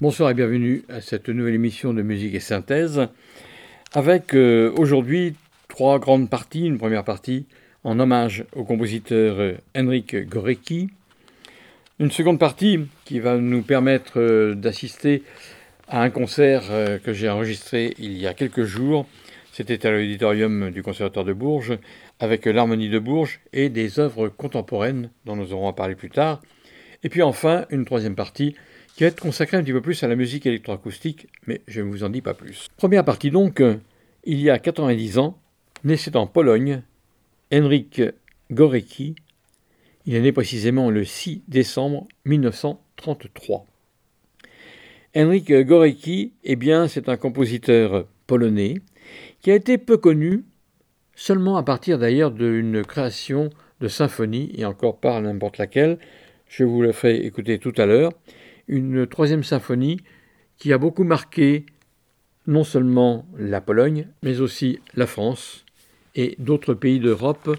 Bonsoir et bienvenue à cette nouvelle émission de musique et synthèse, avec euh, aujourd'hui trois grandes parties. Une première partie en hommage au compositeur Henrik Gorecki. Une seconde partie qui va nous permettre euh, d'assister à un concert euh, que j'ai enregistré il y a quelques jours. C'était à l'auditorium du Conservatoire de Bourges, avec l'Harmonie de Bourges et des œuvres contemporaines dont nous aurons à parler plus tard. Et puis enfin, une troisième partie qui va être un petit peu plus à la musique électroacoustique, mais je ne vous en dis pas plus. Première partie donc, il y a 90 ans, naissait en Pologne Henrik Gorecki. Il est né précisément le 6 décembre 1933. Henrik Gorecki, eh bien, c'est un compositeur polonais qui a été peu connu, seulement à partir d'ailleurs d'une création de symphonie, et encore pas n'importe laquelle, je vous le ferai écouter tout à l'heure, une troisième symphonie qui a beaucoup marqué non seulement la Pologne, mais aussi la France et d'autres pays d'Europe,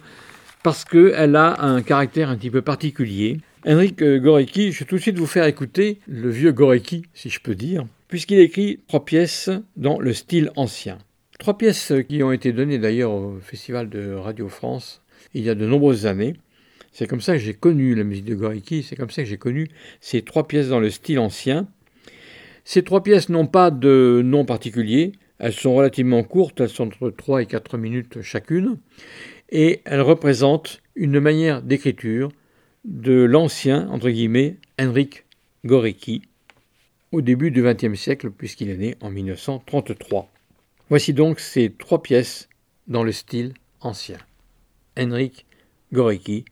parce qu'elle a un caractère un petit peu particulier. Henrik Gorecki, je vais tout de suite vous faire écouter le vieux Gorecki, si je peux dire, puisqu'il écrit trois pièces dans le style ancien. Trois pièces qui ont été données d'ailleurs au Festival de Radio France il y a de nombreuses années. C'est comme ça que j'ai connu la musique de Gorecki, c'est comme ça que j'ai connu ces trois pièces dans le style ancien. Ces trois pièces n'ont pas de nom particulier, elles sont relativement courtes, elles sont entre 3 et 4 minutes chacune, et elles représentent une manière d'écriture de l'ancien, entre guillemets, Henrik Gorecki, au début du XXe siècle, puisqu'il est né en 1933. Voici donc ces trois pièces dans le style ancien. Henrik Gorecki,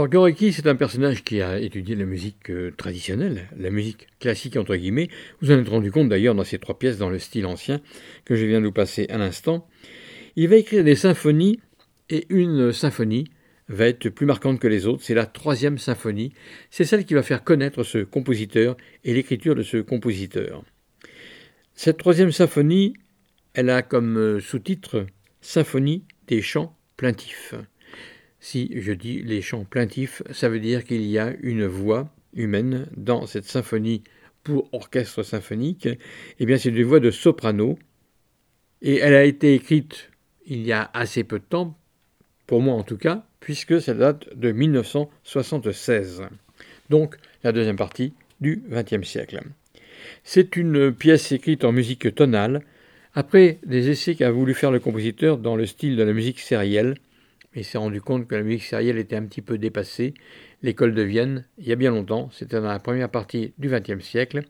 Alors Gorecki, c'est un personnage qui a étudié la musique euh, traditionnelle, la musique classique entre guillemets. Vous en êtes rendu compte d'ailleurs dans ces trois pièces dans le style ancien que je viens de vous passer à l'instant. Il va écrire des symphonies et une symphonie va être plus marquante que les autres. C'est la troisième symphonie. C'est celle qui va faire connaître ce compositeur et l'écriture de ce compositeur. Cette troisième symphonie, elle a comme euh, sous-titre Symphonie des chants plaintifs. Si je dis les chants plaintifs, ça veut dire qu'il y a une voix humaine dans cette symphonie pour orchestre symphonique. Eh bien, c'est une voix de soprano. Et elle a été écrite il y a assez peu de temps, pour moi en tout cas, puisque ça date de 1976. Donc, la deuxième partie du XXe siècle. C'est une pièce écrite en musique tonale, après des essais qu'a voulu faire le compositeur dans le style de la musique sérielle, il s'est rendu compte que la musique sérielle était un petit peu dépassée. L'école de Vienne, il y a bien longtemps, c'était dans la première partie du XXe siècle,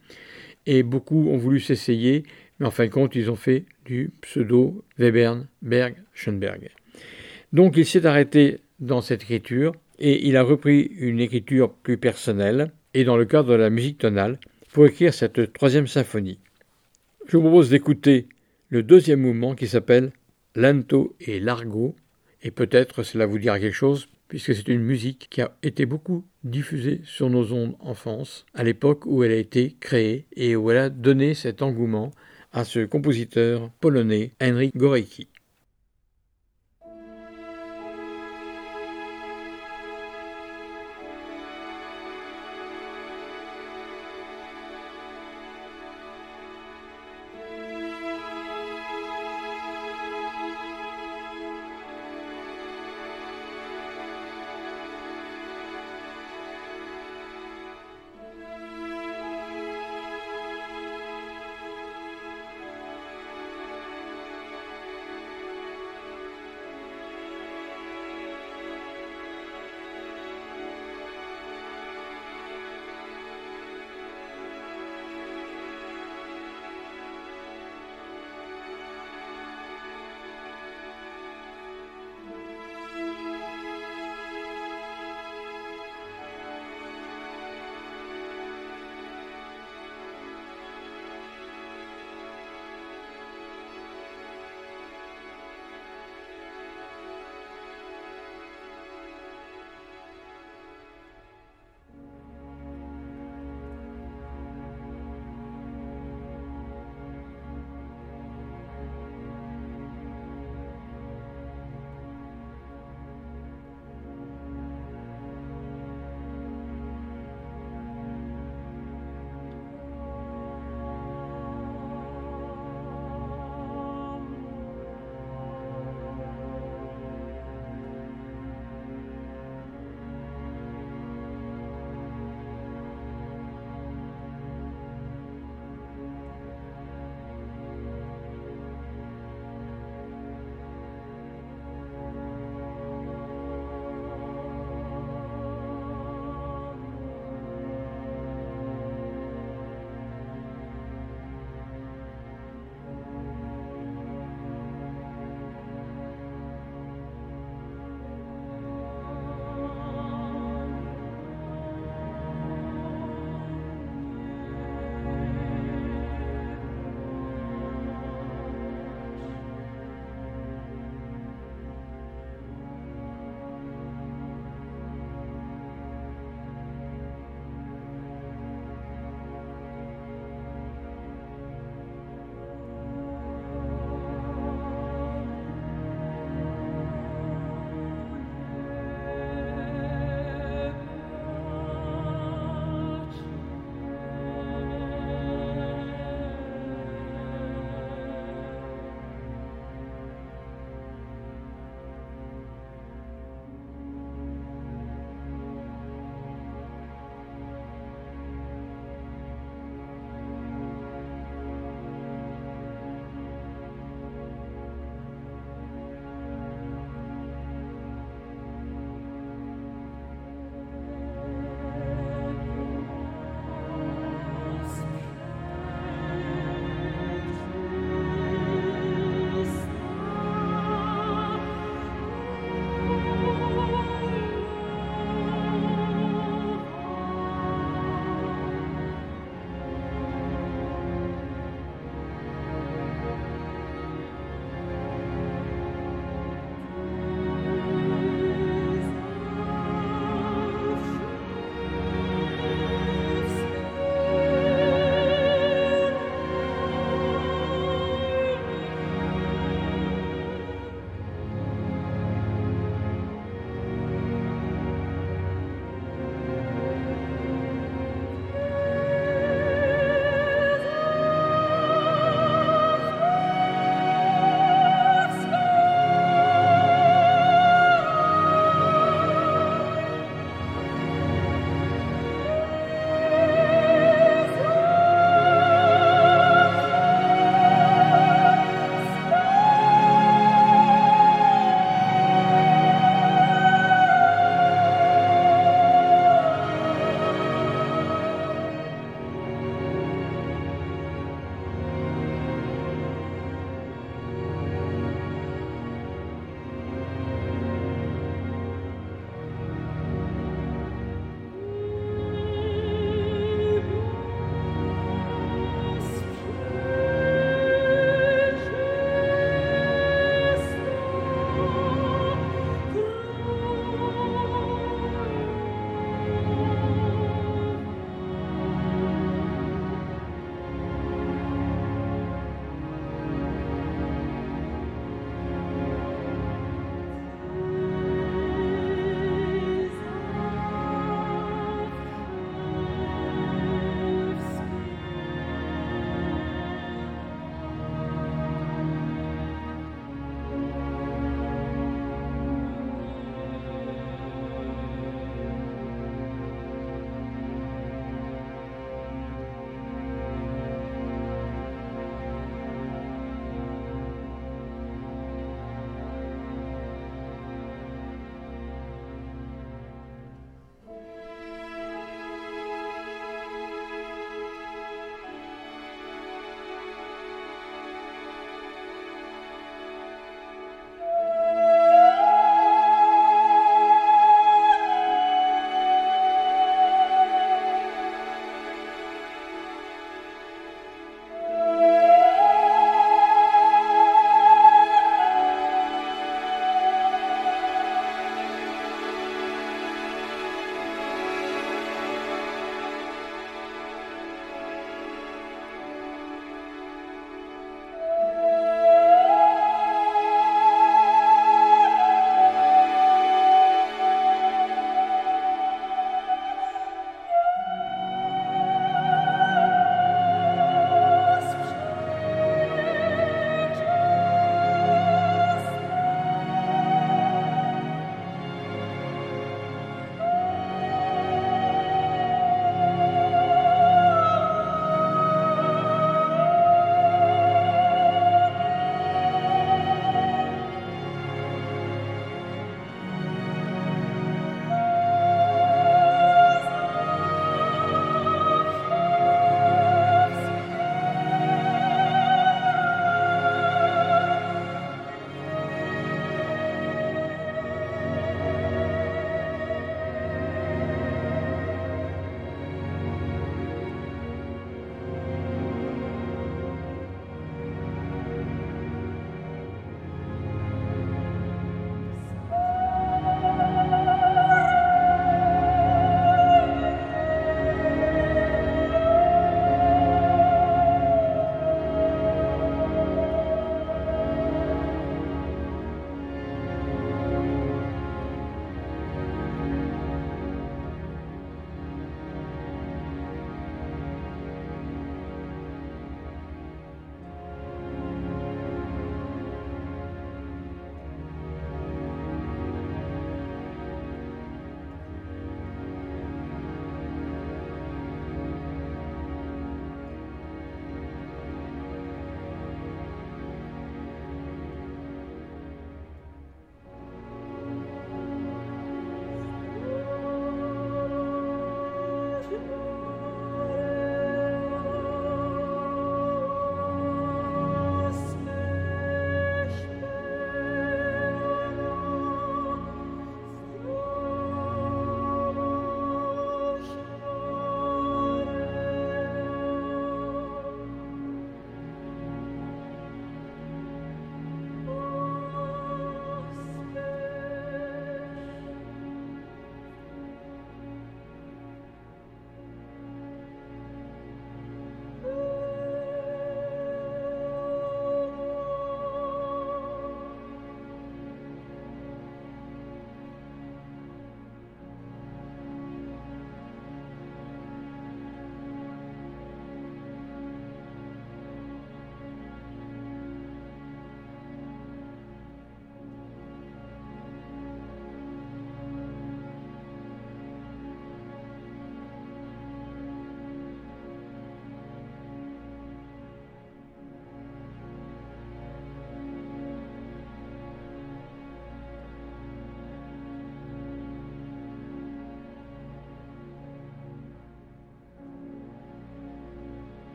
et beaucoup ont voulu s'essayer, mais en fin de compte, ils ont fait du pseudo Webern, Berg, Schoenberg. Donc il s'est arrêté dans cette écriture, et il a repris une écriture plus personnelle, et dans le cadre de la musique tonale, pour écrire cette troisième symphonie. Je vous propose d'écouter le deuxième mouvement qui s'appelle Lento et Largo, et peut-être cela vous dira quelque chose, puisque c'est une musique qui a été beaucoup diffusée sur nos ondes en France, à l'époque où elle a été créée et où elle a donné cet engouement à ce compositeur polonais Henryk Gorecki.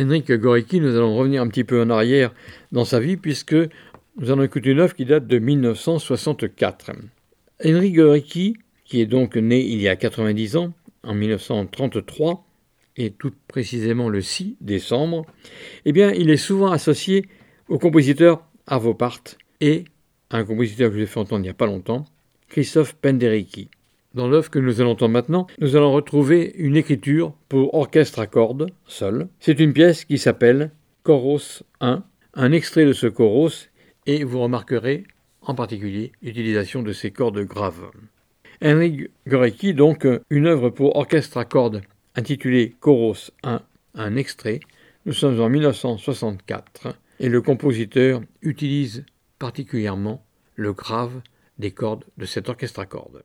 Henrik Gorecki, nous allons revenir un petit peu en arrière dans sa vie, puisque nous allons écouter une œuvre qui date de 1964. Henrik Gorecki, qui est donc né il y a 90 ans, en 1933, et tout précisément le 6 décembre, eh bien, il est souvent associé au compositeur Arvo Part et à un compositeur que j'ai fait entendre il n'y a pas longtemps, Christophe Penderecki. Dans l'œuvre que nous allons entendre maintenant, nous allons retrouver une écriture pour orchestre à cordes, seul. C'est une pièce qui s'appelle Choros 1, un extrait de ce choros, et vous remarquerez en particulier l'utilisation de ces cordes graves. Henry Gorecki, donc, une œuvre pour orchestre à cordes intitulée Choros 1, un extrait. Nous sommes en 1964 et le compositeur utilise particulièrement le grave des cordes de cet orchestre à cordes.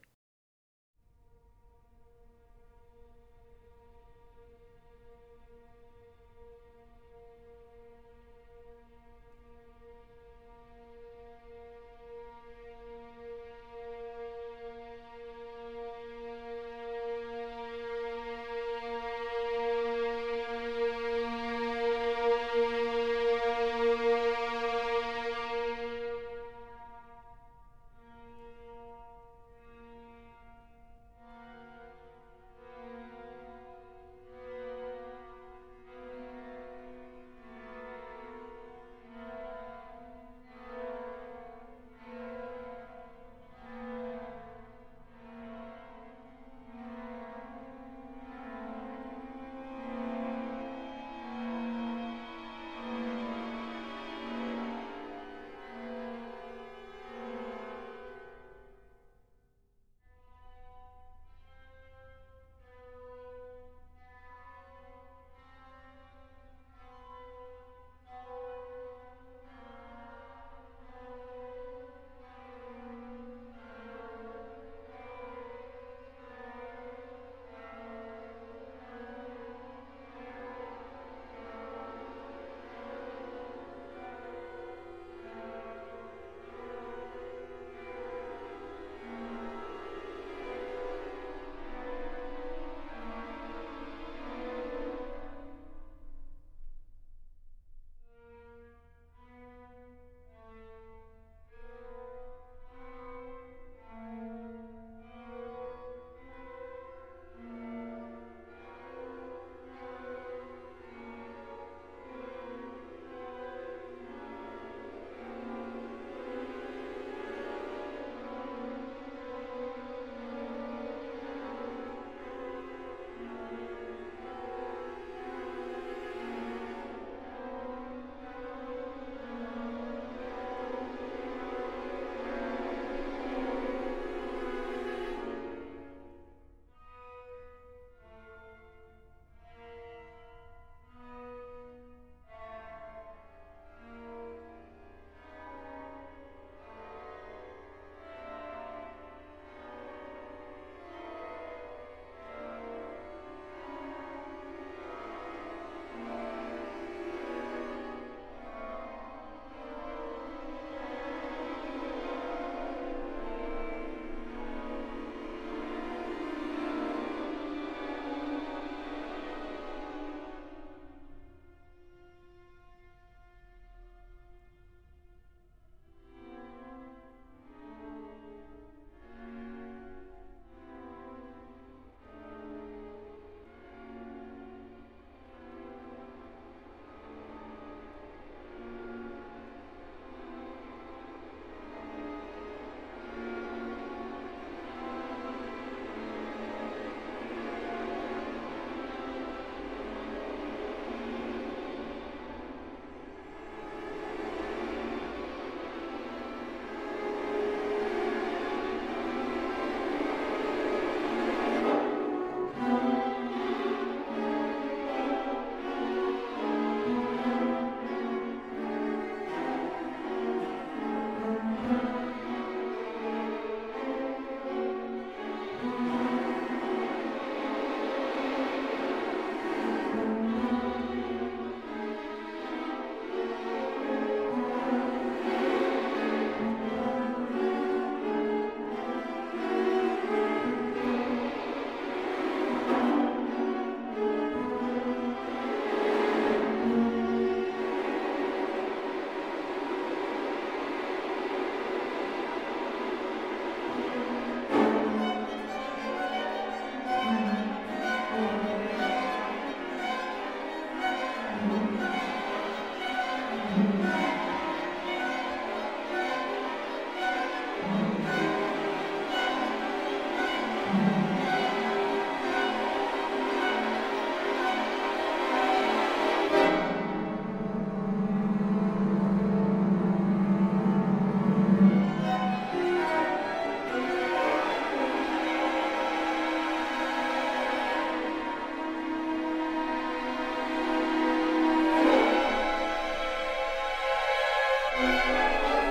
Música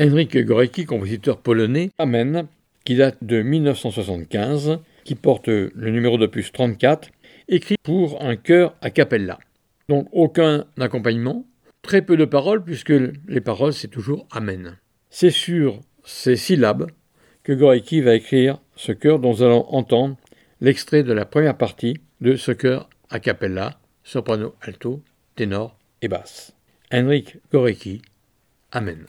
Henryk Gorecki, compositeur polonais, Amen, qui date de 1975, qui porte le numéro d'opus 34, écrit pour un chœur a cappella. Donc aucun accompagnement, très peu de paroles, puisque les paroles c'est toujours Amen. C'est sur ces syllabes que Gorecki va écrire ce chœur dont nous allons entendre l'extrait de la première partie de ce chœur a cappella, soprano, alto, ténor et basse. Henrik Gorecki, Amen.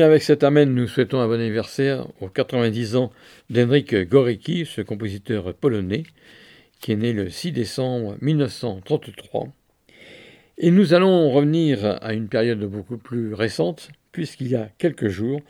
Bien, avec cet Amen, nous souhaitons un bon anniversaire aux 90 ans d'Henrik Gorecki, ce compositeur polonais, qui est né le 6 décembre 1933. Et nous allons revenir à une période beaucoup plus récente, puisqu'il y a quelques jours,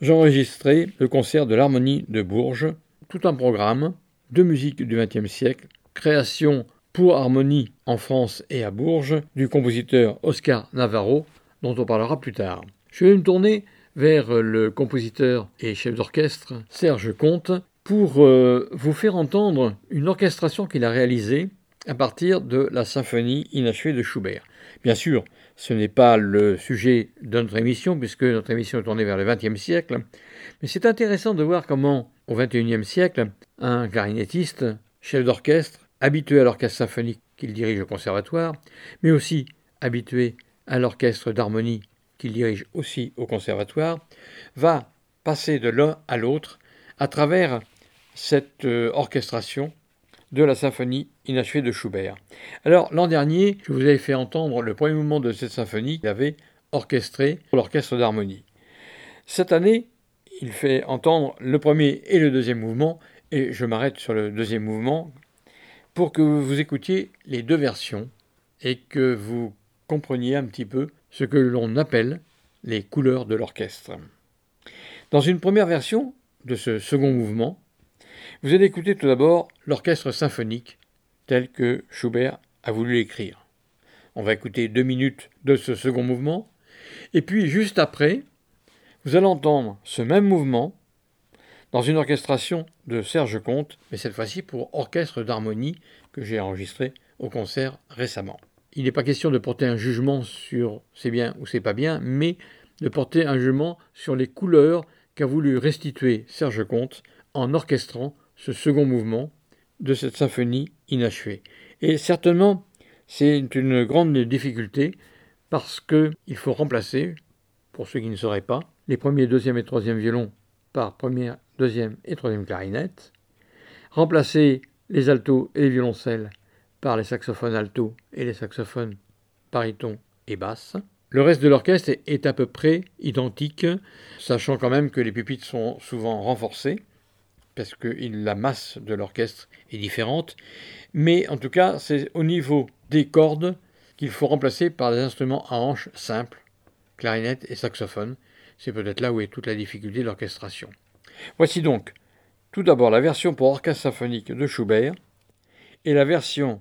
j'enregistrais le concert de l'Harmonie de Bourges, tout un programme de musique du XXe siècle, création pour harmonie en France et à Bourges du compositeur Oscar Navarro, dont on parlera plus tard. Je vais me tourner vers le compositeur et chef d'orchestre Serge Comte pour euh, vous faire entendre une orchestration qu'il a réalisée à partir de la symphonie inachevée de Schubert. Bien sûr, ce n'est pas le sujet de notre émission, puisque notre émission est tournée vers le XXe siècle, mais c'est intéressant de voir comment, au XXIe siècle, un clarinettiste, chef d'orchestre, habitué à l'orchestre symphonique qu'il dirige au conservatoire, mais aussi habitué à l'orchestre d'harmonie qu'il dirige aussi au conservatoire, va passer de l'un à l'autre à travers cette euh, orchestration de la symphonie inachevée de Schubert. Alors l'an dernier, je vous avais fait entendre le premier mouvement de cette symphonie qu'il avait orchestré pour l'orchestre d'harmonie. Cette année, il fait entendre le premier et le deuxième mouvement, et je m'arrête sur le deuxième mouvement pour que vous écoutiez les deux versions et que vous compreniez un petit peu ce que l'on appelle les couleurs de l'orchestre. Dans une première version de ce second mouvement, vous allez écouter tout d'abord l'orchestre symphonique tel que Schubert a voulu l'écrire. On va écouter deux minutes de ce second mouvement, Et puis juste après, vous allez entendre ce même mouvement dans une orchestration de Serge Comte, mais cette fois-ci pour orchestre d'harmonie que j'ai enregistré au concert récemment. Il n'est pas question de porter un jugement sur c'est bien ou c'est pas bien, mais de porter un jugement sur les couleurs qu'a voulu restituer Serge Comte en orchestrant ce second mouvement de cette symphonie inachevée. Et certainement, c'est une grande difficulté parce qu'il faut remplacer, pour ceux qui ne sauraient pas, les premiers, deuxième et troisième violons par première, deuxième et troisième clarinette, remplacer les altos et les violoncelles par les saxophones alto et les saxophones baryton et basse. Le reste de l'orchestre est à peu près identique, sachant quand même que les pupitres sont souvent renforcés, parce que la masse de l'orchestre est différente. Mais en tout cas, c'est au niveau des cordes qu'il faut remplacer par des instruments à hanches simples, clarinette et saxophone. C'est peut-être là où est toute la difficulté de l'orchestration. Voici donc tout d'abord la version pour orchestre symphonique de Schubert et la version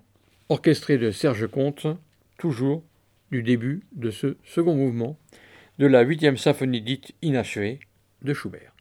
orchestrée de Serge Comte, toujours du début de ce second mouvement de la huitième symphonie dite inachevée de Schubert.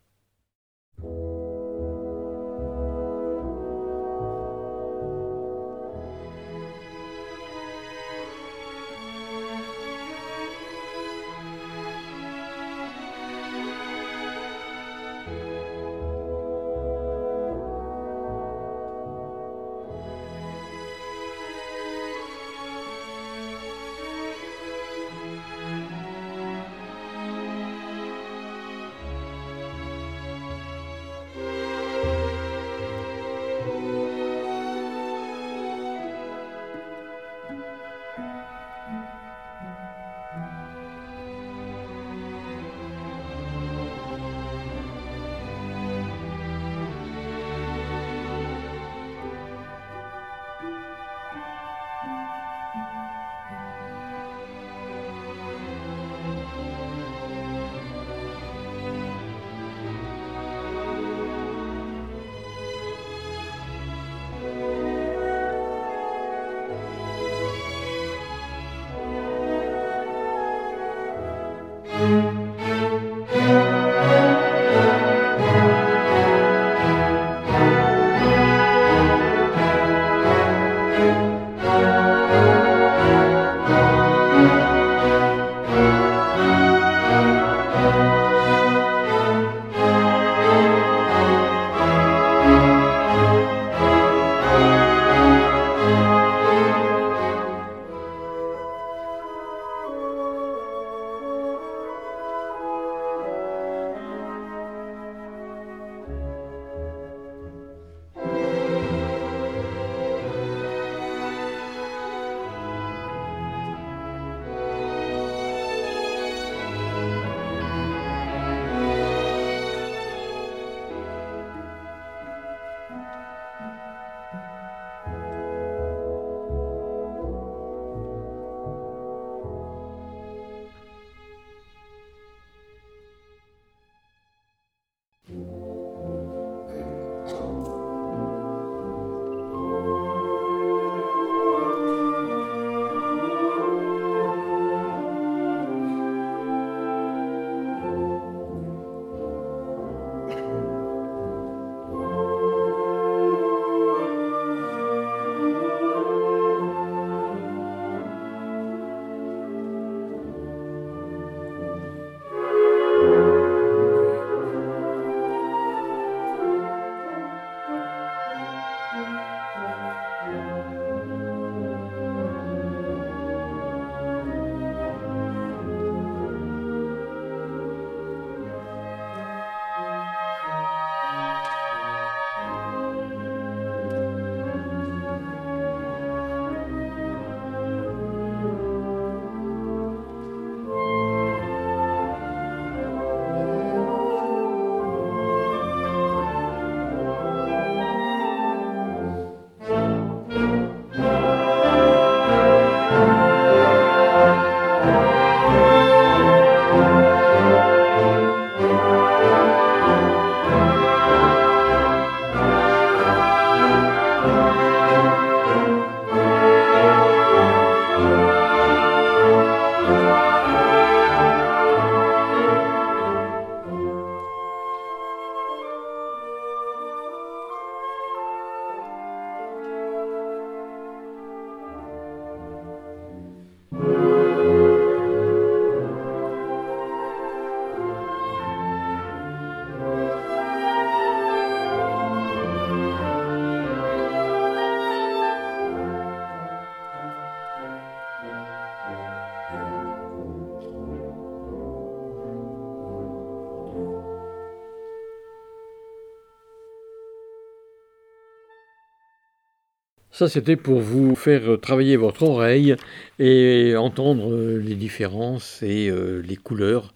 Ça, c'était pour vous faire travailler votre oreille et entendre les différences et euh, les couleurs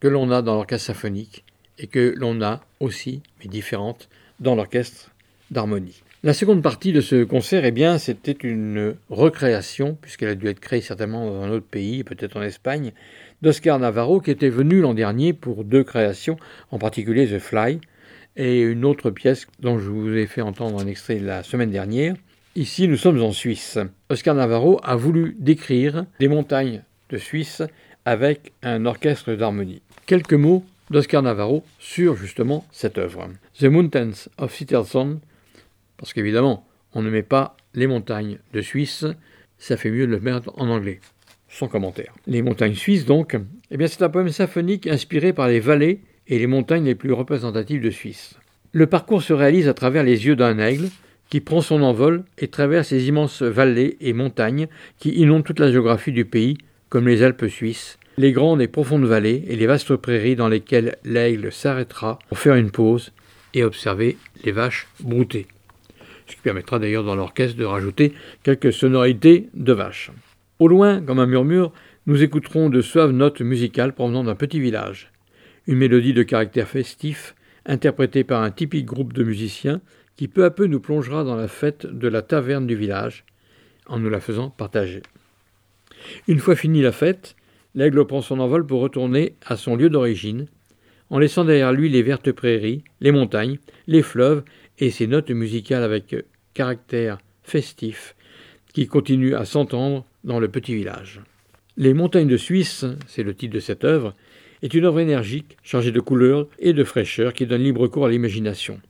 que l'on a dans l'orchestre symphonique et que l'on a aussi, mais différentes, dans l'orchestre d'harmonie. La seconde partie de ce concert, eh bien, c'était une recréation, puisqu'elle a dû être créée certainement dans un autre pays, peut-être en Espagne, d'Oscar Navarro, qui était venu l'an dernier pour deux créations, en particulier The Fly, et une autre pièce dont je vous ai fait entendre un extrait la semaine dernière, Ici, nous sommes en Suisse. Oscar Navarro a voulu décrire des montagnes de Suisse avec un orchestre d'harmonie. Quelques mots d'Oscar Navarro sur justement cette œuvre. The Mountains of Citterson, parce qu'évidemment, on ne met pas les montagnes de Suisse, ça fait mieux de le mettre en anglais. Sans commentaire. Les montagnes suisses, donc, eh bien, c'est un poème symphonique inspiré par les vallées et les montagnes les plus représentatives de Suisse. Le parcours se réalise à travers les yeux d'un aigle, qui prend son envol et traverse les immenses vallées et montagnes qui inondent toute la géographie du pays, comme les Alpes suisses, les grandes et profondes vallées et les vastes prairies dans lesquelles l'aigle s'arrêtera pour faire une pause et observer les vaches brouter. Ce qui permettra d'ailleurs dans l'orchestre de rajouter quelques sonorités de vaches. Au loin, comme un murmure, nous écouterons de suaves notes musicales provenant d'un petit village. Une mélodie de caractère festif, interprétée par un typique groupe de musiciens, qui peu à peu nous plongera dans la fête de la taverne du village, en nous la faisant partager. Une fois finie la fête, l'aigle prend son envol pour retourner à son lieu d'origine, en laissant derrière lui les vertes prairies, les montagnes, les fleuves et ses notes musicales avec caractère festif qui continuent à s'entendre dans le petit village. Les montagnes de Suisse, c'est le titre de cette œuvre, est une œuvre énergique, chargée de couleurs et de fraîcheur qui donne libre cours à l'imagination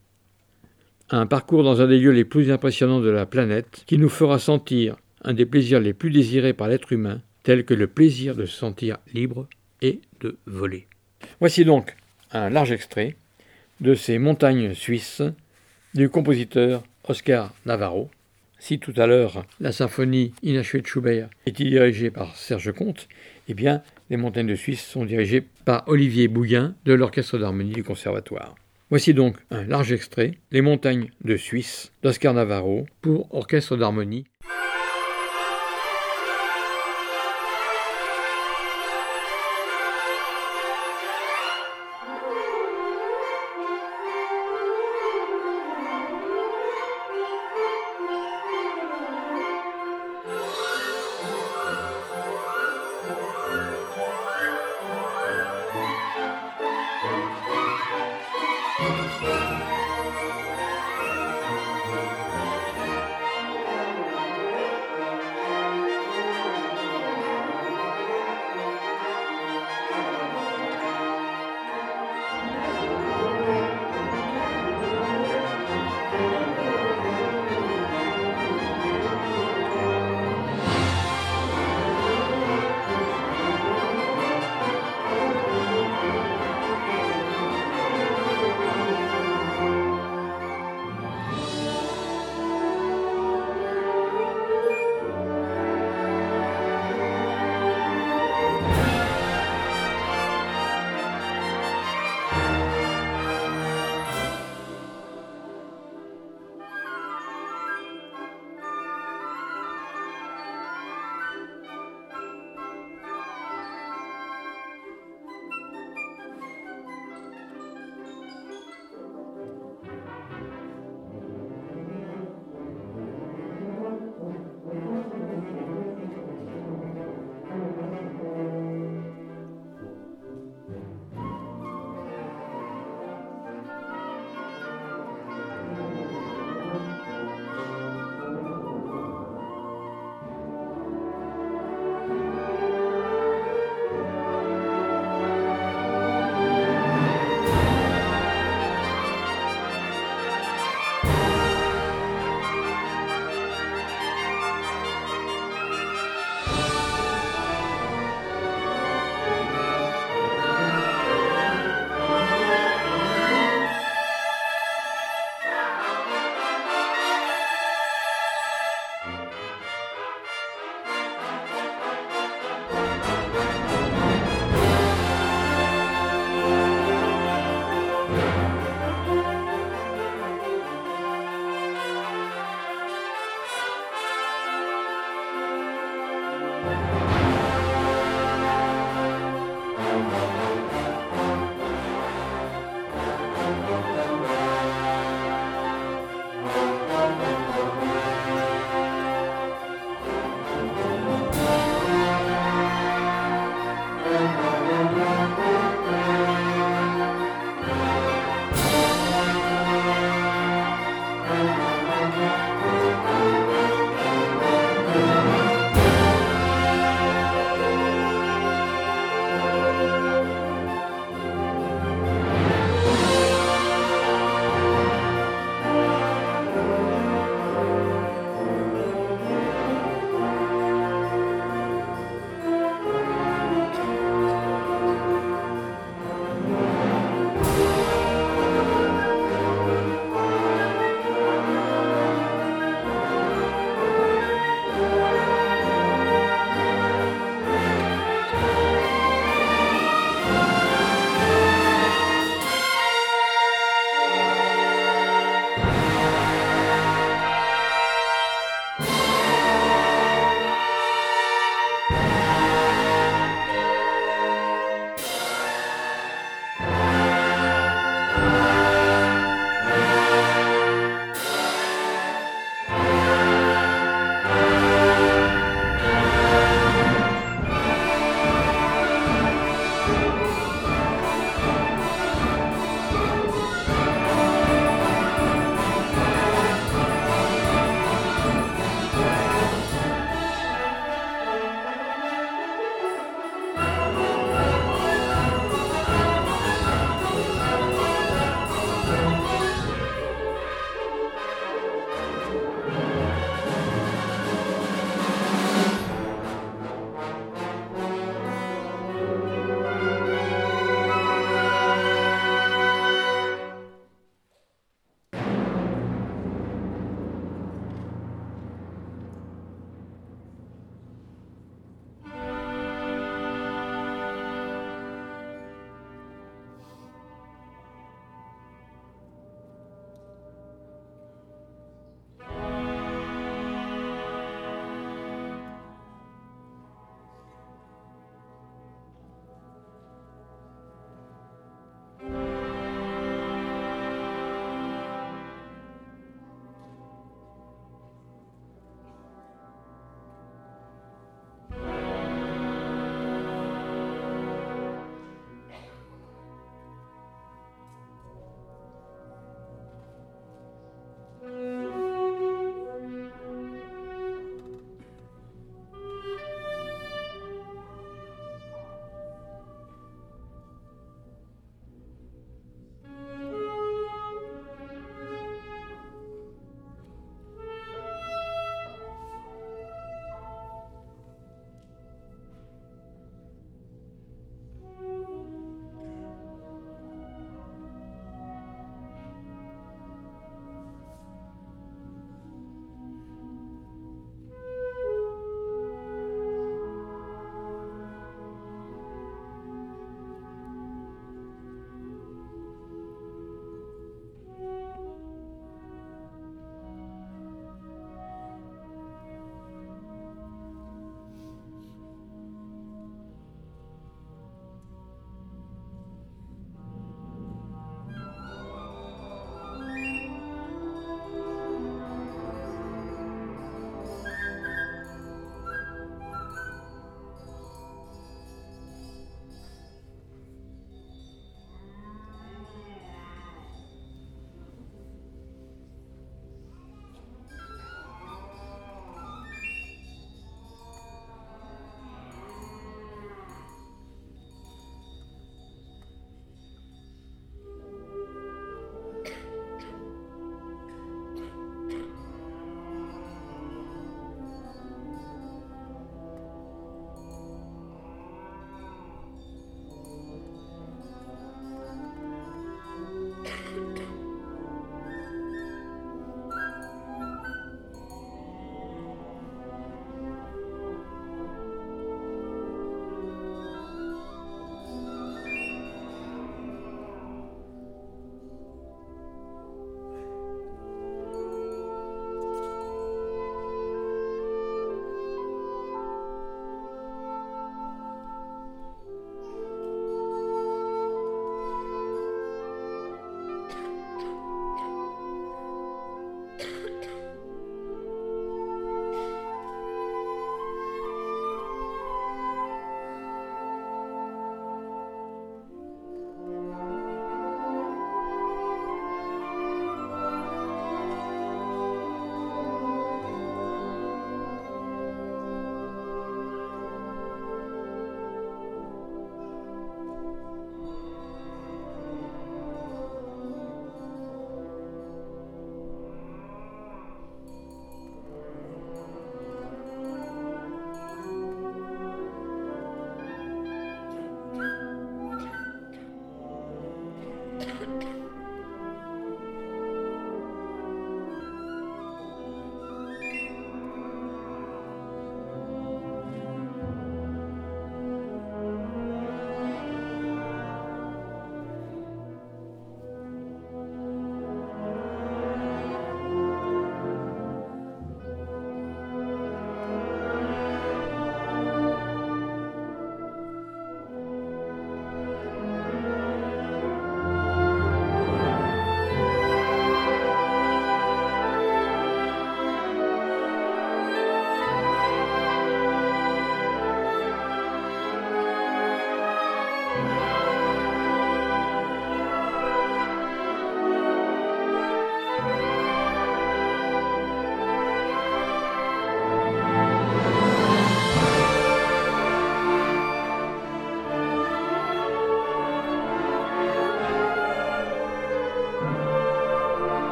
un parcours dans un des lieux les plus impressionnants de la planète, qui nous fera sentir un des plaisirs les plus désirés par l'être humain, tel que le plaisir de se sentir libre et de voler. Voici donc un large extrait de ces montagnes suisses du compositeur Oscar Navarro. Si tout à l'heure la symphonie inachevée de Schubert était dirigée par Serge Comte, eh bien les montagnes de Suisse sont dirigées par Olivier Bouguin de l'Orchestre d'harmonie du Conservatoire. Voici donc un large extrait, Les montagnes de Suisse, d'Oscar Navarro, pour orchestre d'harmonie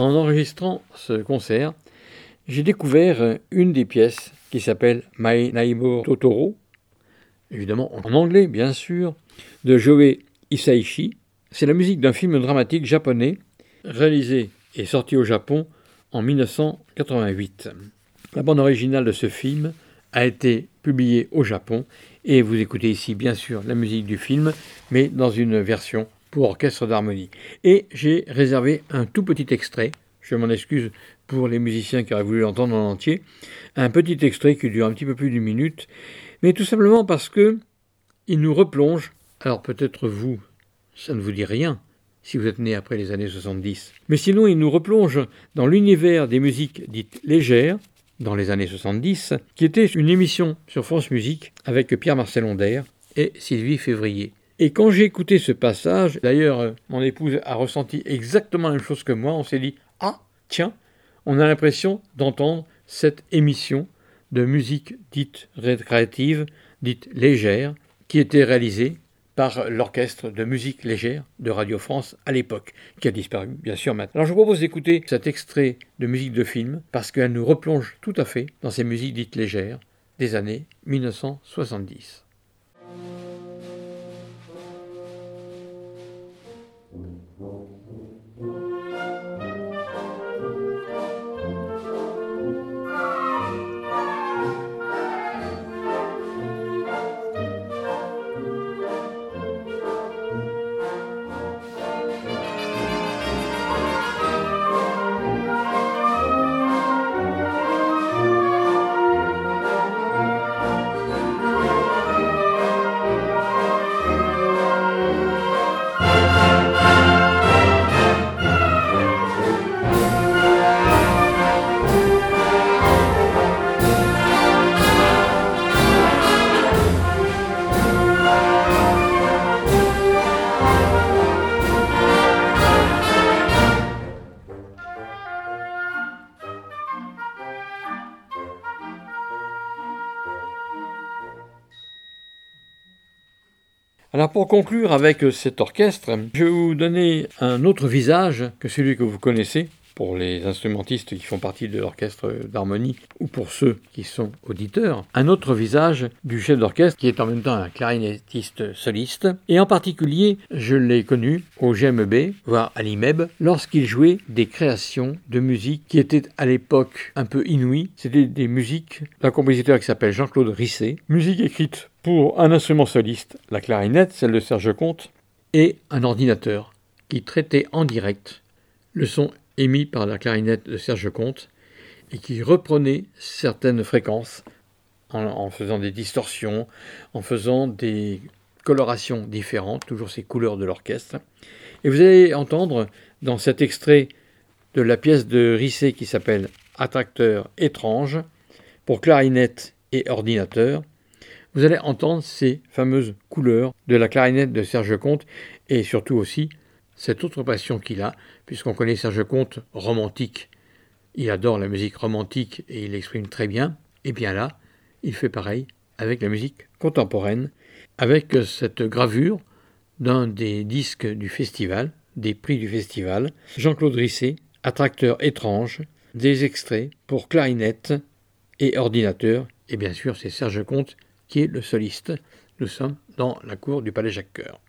En enregistrant ce concert, j'ai découvert une des pièces qui s'appelle My Neighbor Totoro, évidemment en anglais bien sûr, de Joe Isaichi. C'est la musique d'un film dramatique japonais réalisé et sorti au Japon en 1988. La bande originale de ce film a été publiée au Japon et vous écoutez ici bien sûr la musique du film, mais dans une version pour orchestre d'harmonie. Et j'ai réservé un tout petit extrait, je m'en excuse pour les musiciens qui auraient voulu l'entendre en entier, un petit extrait qui dure un petit peu plus d'une minute, mais tout simplement parce que il nous replonge, alors peut-être vous, ça ne vous dit rien, si vous êtes né après les années 70. Mais sinon, il nous replonge dans l'univers des musiques dites légères, dans les années 70, qui était une émission sur France Musique avec Pierre-Marcel Onder et Sylvie Février. Et quand j'ai écouté ce passage, d'ailleurs, mon épouse a ressenti exactement la même chose que moi, on s'est dit Ah, tiens, on a l'impression d'entendre cette émission de musique dite récréative, dite légère, qui était réalisée par l'orchestre de musique légère de Radio France à l'époque, qui a disparu bien sûr maintenant. Alors je vous propose d'écouter cet extrait de musique de film parce qu'elle nous replonge tout à fait dans ces musiques dites légères des années 1970. Amen. Alors pour conclure avec cet orchestre, je vais vous donner un autre visage que celui que vous connaissez pour les instrumentistes qui font partie de l'orchestre d'harmonie ou pour ceux qui sont auditeurs, un autre visage du chef d'orchestre qui est en même temps un clarinettiste soliste. Et en particulier, je l'ai connu au GMB, voire à l'IMEB, lorsqu'il jouait des créations de musique qui étaient à l'époque un peu inouïes. C'était des musiques d'un compositeur qui s'appelle Jean-Claude Risset, musique écrite pour un instrument soliste, la clarinette, celle de Serge Comte, et un ordinateur qui traitait en direct le son émis par la clarinette de Serge Comte et qui reprenait certaines fréquences en, faisant des distorsions, en faisant des colorations différentes, toujours ces couleurs de l'orchestre. Et vous allez entendre dans cet extrait de la pièce de Risset qui s'appelle Attracteur étrange pour clarinette et ordinateur, vous allez entendre ces fameuses couleurs de la clarinette de Serge Comte et surtout aussi cette autre passion qu'il a, puisqu'on connaît Serge Comte romantique. Il adore la musique romantique et il l'exprime très bien. Et bien là, il fait pareil avec la musique contemporaine, avec cette gravure d'un des disques du festival, des prix du festival, Jean-Claude Risset, Attracteur étrange, des extraits pour clarinette et ordinateur, et bien sûr c'est Serge Comte qui est le soliste. Nous sommes dans la cour du Palais Jacques-Cœur.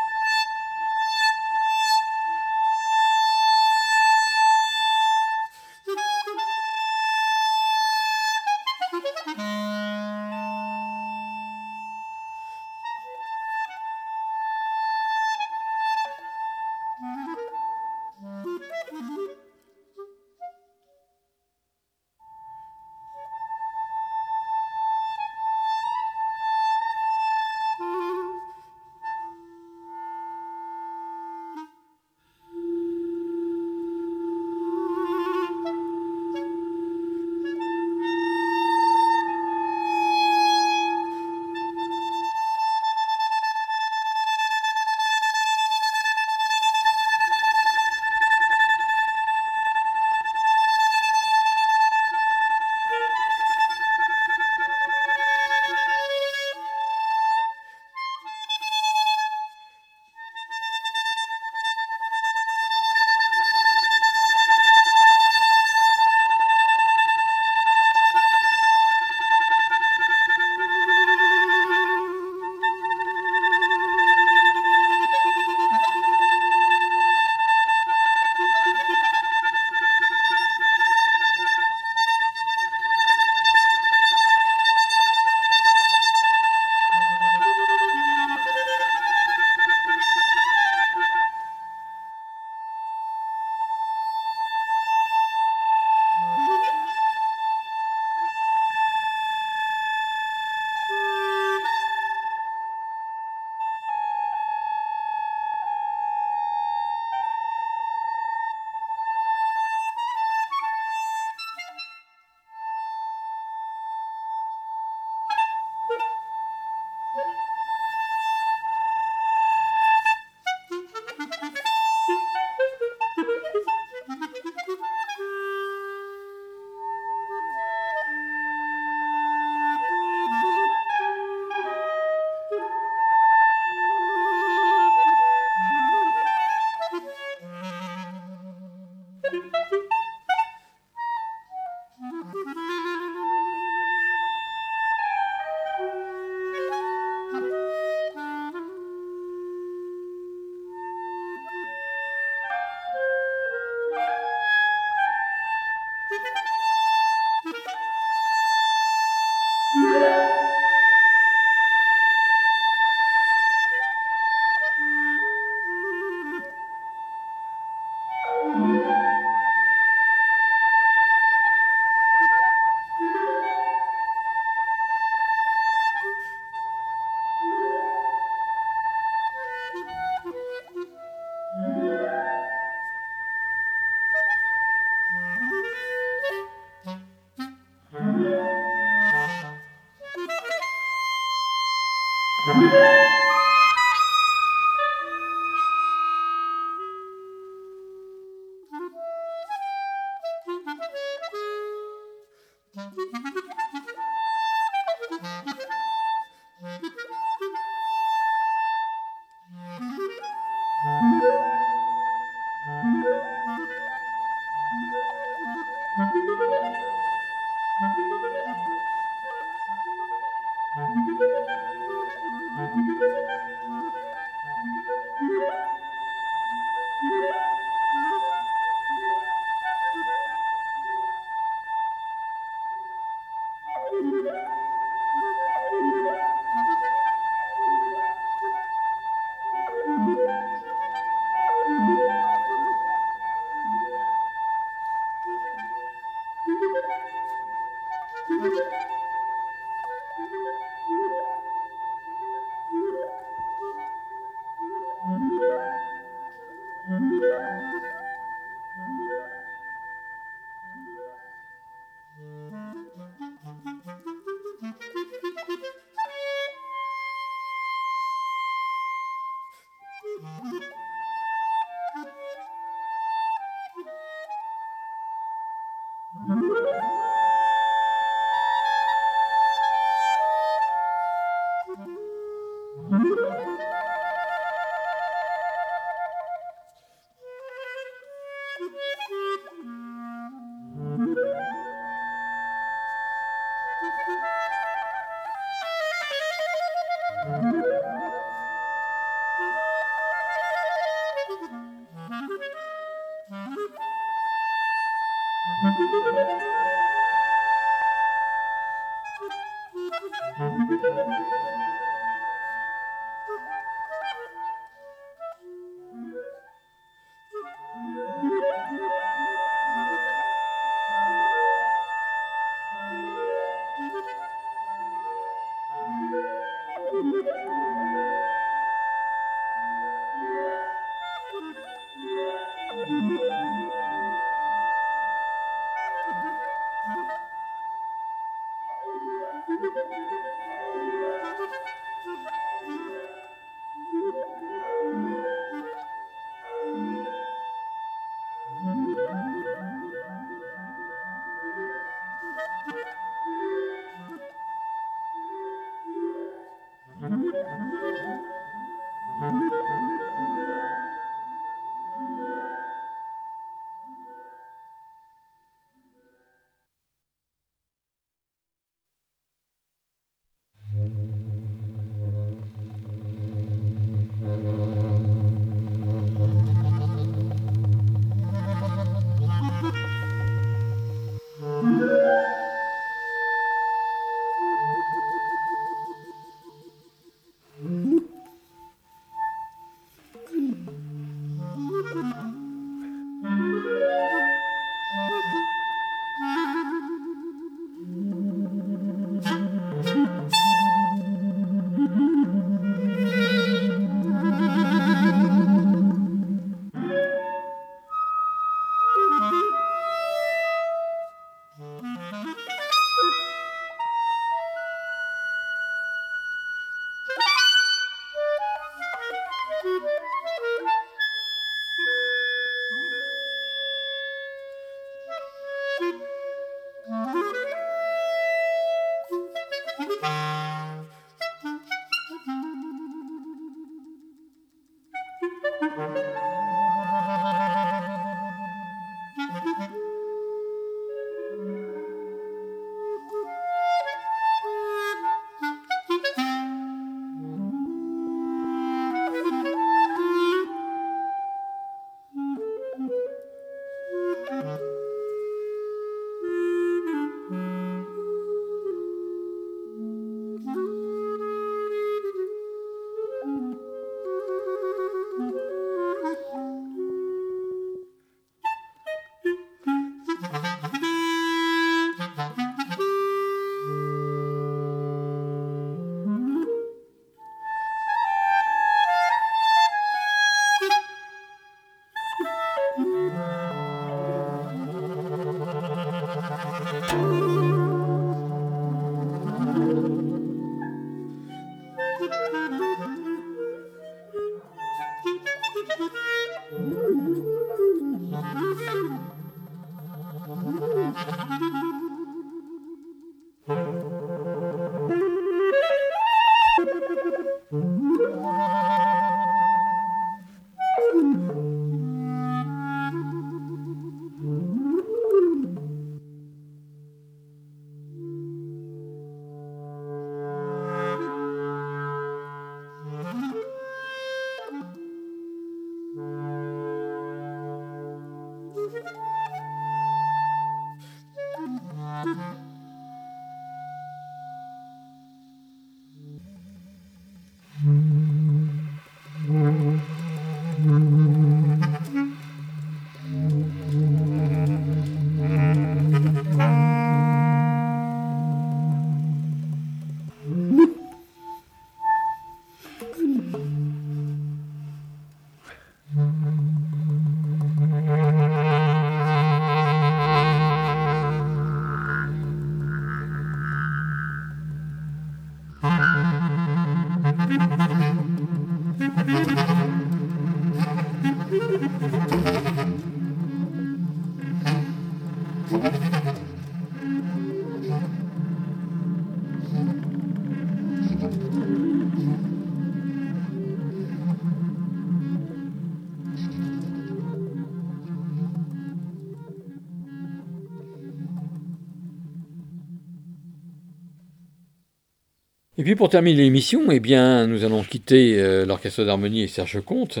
Et puis pour terminer l'émission, eh bien, nous allons quitter euh, l'orchestre d'harmonie et Serge Comte,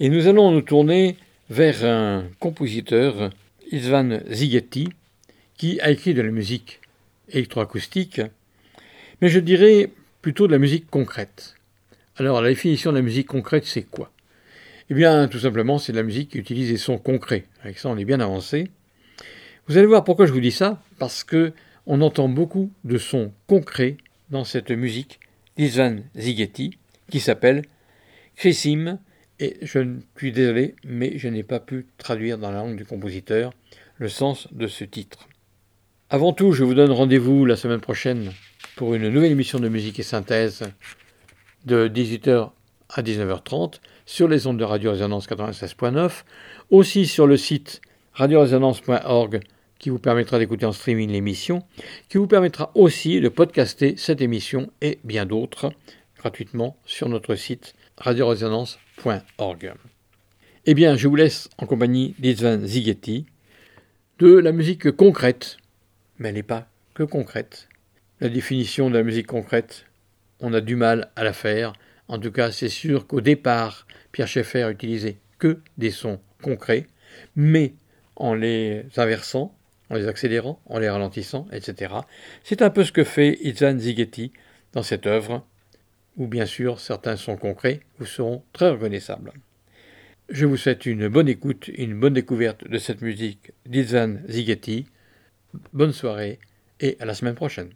et nous allons nous tourner vers un compositeur, Isvan Zigetti, qui a écrit de la musique électroacoustique, mais je dirais plutôt de la musique concrète. Alors la définition de la musique concrète, c'est quoi? Eh bien, tout simplement, c'est de la musique qui utilise des sons concrets. Avec ça, on est bien avancé. Vous allez voir pourquoi je vous dis ça, parce que on entend beaucoup de sons concrets dans cette musique d'Isvan Zigetti qui s'appelle Chrissim et je suis désolé mais je n'ai pas pu traduire dans la langue du compositeur le sens de ce titre. Avant tout, je vous donne rendez-vous la semaine prochaine pour une nouvelle émission de musique et synthèse de 18h à 19h30 sur les ondes de Radio Résonance 96.9, aussi sur le site radioresonance.org qui vous permettra d'écouter en streaming l'émission, qui vous permettra aussi de podcaster cette émission et bien d'autres gratuitement sur notre site radioresonance.org. Eh bien, je vous laisse en compagnie d'Isvan Zigetti, de la musique concrète, mais elle n'est pas que concrète. La définition de la musique concrète, on a du mal à la faire. En tout cas, c'est sûr qu'au départ, Pierre Schaeffer utilisait que des sons concrets, mais en les inversant, en les accélérant, en les ralentissant, etc. C'est un peu ce que fait Itzan Zigetti dans cette œuvre, où bien sûr certains sont concrets, vous seront très reconnaissables. Je vous souhaite une bonne écoute, une bonne découverte de cette musique d'Itzan Zigetti. Bonne soirée et à la semaine prochaine.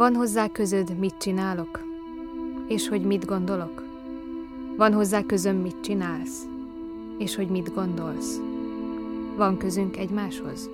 Van hozzá közöd, mit csinálok? És hogy mit gondolok? Van hozzá közöm, mit csinálsz? És hogy mit gondolsz? Van közünk egymáshoz?